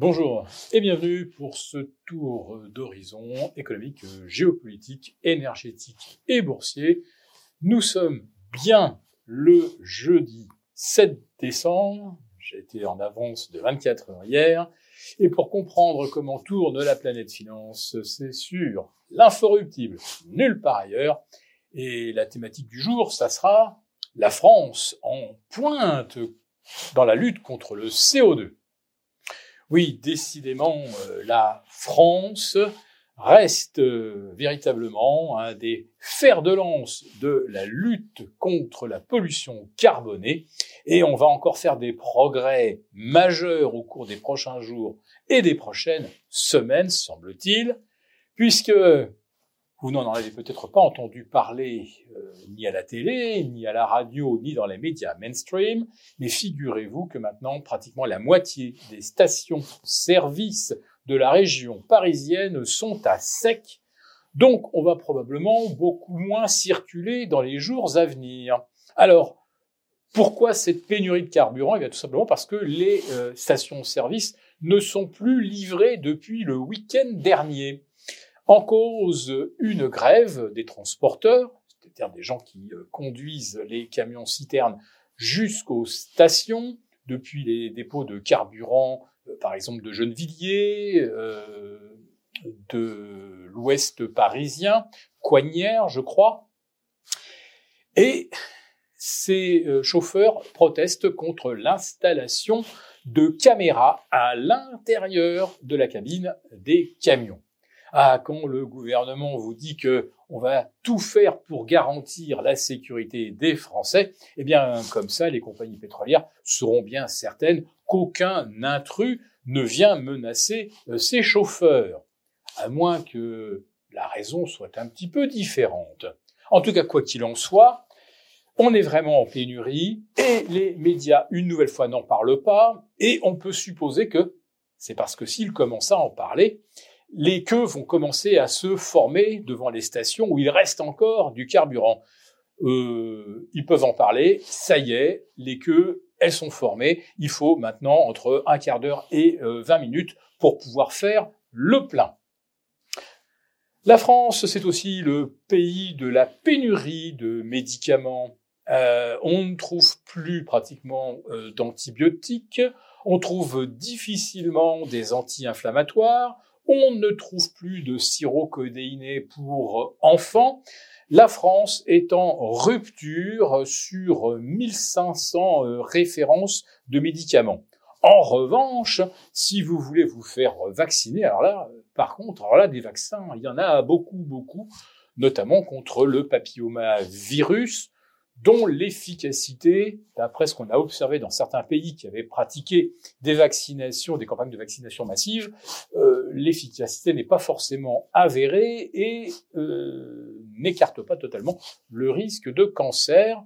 Bonjour et bienvenue pour ce tour d'horizon économique, géopolitique, énergétique et boursier. Nous sommes bien le jeudi 7 décembre. J'ai été en avance de 24 heures hier. Et pour comprendre comment tourne la planète finance, c'est sûr, l'inforruptible, nulle part ailleurs. Et la thématique du jour, ça sera la France en pointe dans la lutte contre le CO2. Oui, décidément, euh, la France reste euh, véritablement un des fers de lance de la lutte contre la pollution carbonée. Et on va encore faire des progrès majeurs au cours des prochains jours et des prochaines semaines, semble-t-il, puisque vous n'en avez peut-être pas entendu parler euh, ni à la télé, ni à la radio, ni dans les médias mainstream, mais figurez-vous que maintenant, pratiquement la moitié des stations-service de la région parisienne sont à sec, donc on va probablement beaucoup moins circuler dans les jours à venir. Alors, pourquoi cette pénurie de carburant? Eh bien tout simplement parce que les euh, stations-service ne sont plus livrées depuis le week-end dernier en cause une grève des transporteurs, c'est-à-dire des gens qui euh, conduisent les camions citernes jusqu'aux stations, depuis les dépôts de carburant, euh, par exemple de Gennevilliers, euh, de l'ouest parisien, Coignères, je crois. Et ces chauffeurs protestent contre l'installation de caméras à l'intérieur de la cabine des camions. Ah, quand le gouvernement vous dit que on va tout faire pour garantir la sécurité des Français, eh bien, comme ça, les compagnies pétrolières seront bien certaines qu'aucun intrus ne vient menacer euh, ces chauffeurs. À moins que la raison soit un petit peu différente. En tout cas, quoi qu'il en soit, on est vraiment en pénurie et les médias, une nouvelle fois, n'en parlent pas et on peut supposer que c'est parce que s'ils commencent à en parler, les queues vont commencer à se former devant les stations où il reste encore du carburant. Euh, ils peuvent en parler, ça y est, les queues, elles sont formées. Il faut maintenant entre un quart d'heure et 20 euh, minutes pour pouvoir faire le plein. La France, c'est aussi le pays de la pénurie de médicaments. Euh, on ne trouve plus pratiquement d'antibiotiques, on trouve difficilement des anti-inflammatoires, on ne trouve plus de sirop codéiné pour enfants. La France est en rupture sur 1500 euh, références de médicaments. En revanche, si vous voulez vous faire vacciner, alors là, par contre, alors là, des vaccins, il y en a beaucoup, beaucoup, notamment contre le papillomavirus, dont l'efficacité, d'après ce qu'on a observé dans certains pays qui avaient pratiqué des vaccinations, des campagnes de vaccination massive, euh, l'efficacité n'est pas forcément avérée et euh, n'écarte pas totalement le risque de cancer,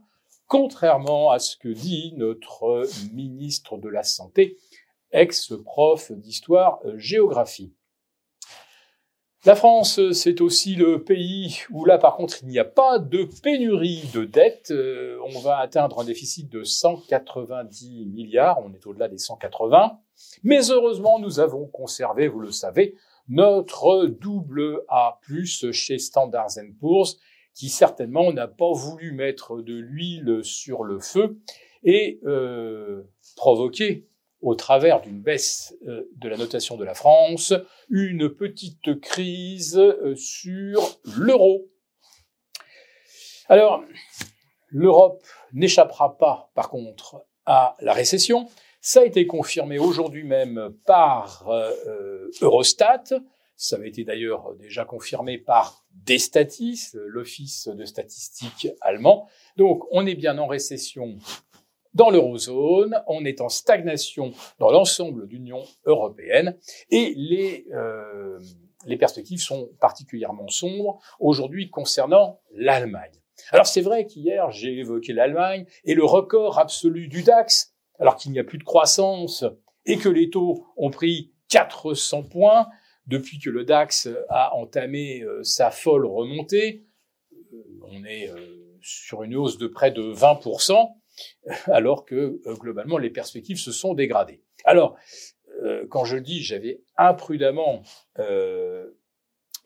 contrairement à ce que dit notre ministre de la Santé, ex-prof d'histoire-géographie. La France, c'est aussi le pays où là, par contre, il n'y a pas de pénurie de dettes. Euh, on va atteindre un déficit de 190 milliards, on est au-delà des 180. Mais heureusement, nous avons conservé, vous le savez, notre double A+, chez Standard Poor's, qui certainement n'a pas voulu mettre de l'huile sur le feu et euh, provoquer au travers d'une baisse euh, de la notation de la France, une petite crise euh, sur l'euro. Alors, l'Europe n'échappera pas, par contre, à la récession. Ça a été confirmé aujourd'hui même par euh, Eurostat. Ça avait été d'ailleurs déjà confirmé par Destatis, l'office de statistiques allemand. Donc, on est bien en récession dans l'eurozone, on est en stagnation dans l'ensemble de l'Union européenne et les, euh, les perspectives sont particulièrement sombres aujourd'hui concernant l'Allemagne. Alors c'est vrai qu'hier j'ai évoqué l'Allemagne et le record absolu du DAX, alors qu'il n'y a plus de croissance et que les taux ont pris 400 points depuis que le DAX a entamé euh, sa folle remontée. Euh, on est sur une hausse de près de 20%. alors que euh, globalement les perspectives se sont dégradées. Alors, euh, quand je dis j'avais imprudemment euh,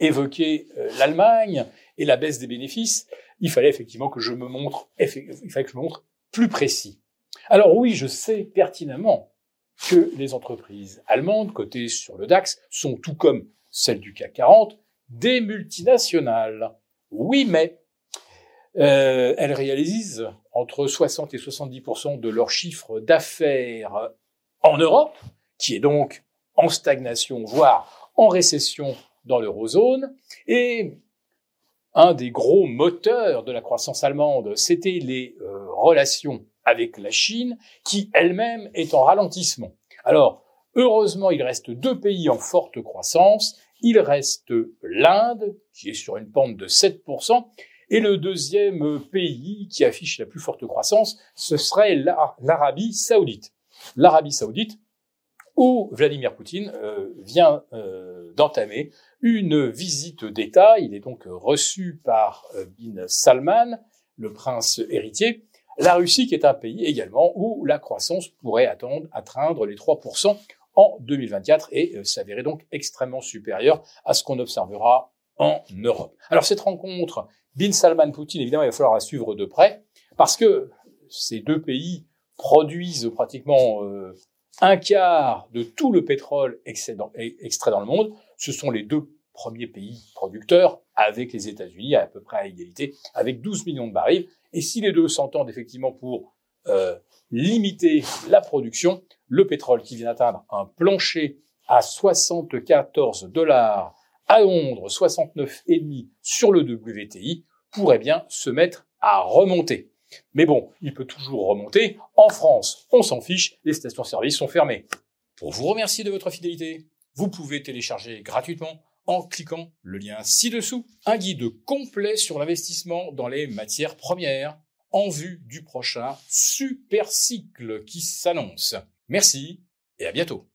évoqué l'Allemagne et la baisse des bénéfices, il fallait effectivement que je me montre, il fallait que je me montre plus précis. Alors oui, je sais pertinemment que les entreprises allemandes cotées sur le DAX sont tout comme celles du CAC 40 des multinationales. Oui, mais euh, elles réalisent entre 60 et 70 de leur chiffre d'affaires en Europe, qui est donc en stagnation, voire en récession dans l'eurozone. Et un des gros moteurs de la croissance allemande, c'était les euh, relations avec la Chine, qui elle-même est en ralentissement. Alors, heureusement, il reste deux pays en forte croissance. Il reste l'Inde, qui est sur une pente de 7%, et le deuxième pays qui affiche la plus forte croissance, ce serait l'Arabie saoudite. L'Arabie saoudite, où Vladimir Poutine euh, vient euh, d'entamer une visite d'État. Il est donc reçu par euh, Bin Salman, le prince héritier. La Russie qui est un pays également où la croissance pourrait attendre, atteindre les 3% en 2024 et s'avérer donc extrêmement supérieure à ce qu'on observera en Europe. Alors cette rencontre Bin Salman Poutine, évidemment, il va falloir la suivre de près parce que ces deux pays produisent pratiquement euh, un quart de tout le pétrole extrait dans le monde. Ce sont les deux premiers pays producteurs avec les États-Unis à, peu près à égalité, avec 12 millions de barils. Et si les deux s'entendent effectivement pour euh, limiter la production, le pétrole qui vient d'atteindre un plancher à 74 dollars à Londres, 69,5 sur le WTI, pourrait bien se mettre à remonter. Mais bon, il peut toujours remonter. En France, on s'en fiche, les stations-service sont fermées. Pour vous remercier de votre fidélité, vous pouvez télécharger gratuitement en cliquant le lien ci-dessous un guide complet sur l'investissement dans les matières premières en vue du prochain super cycle qui s'annonce. Merci et à bientôt.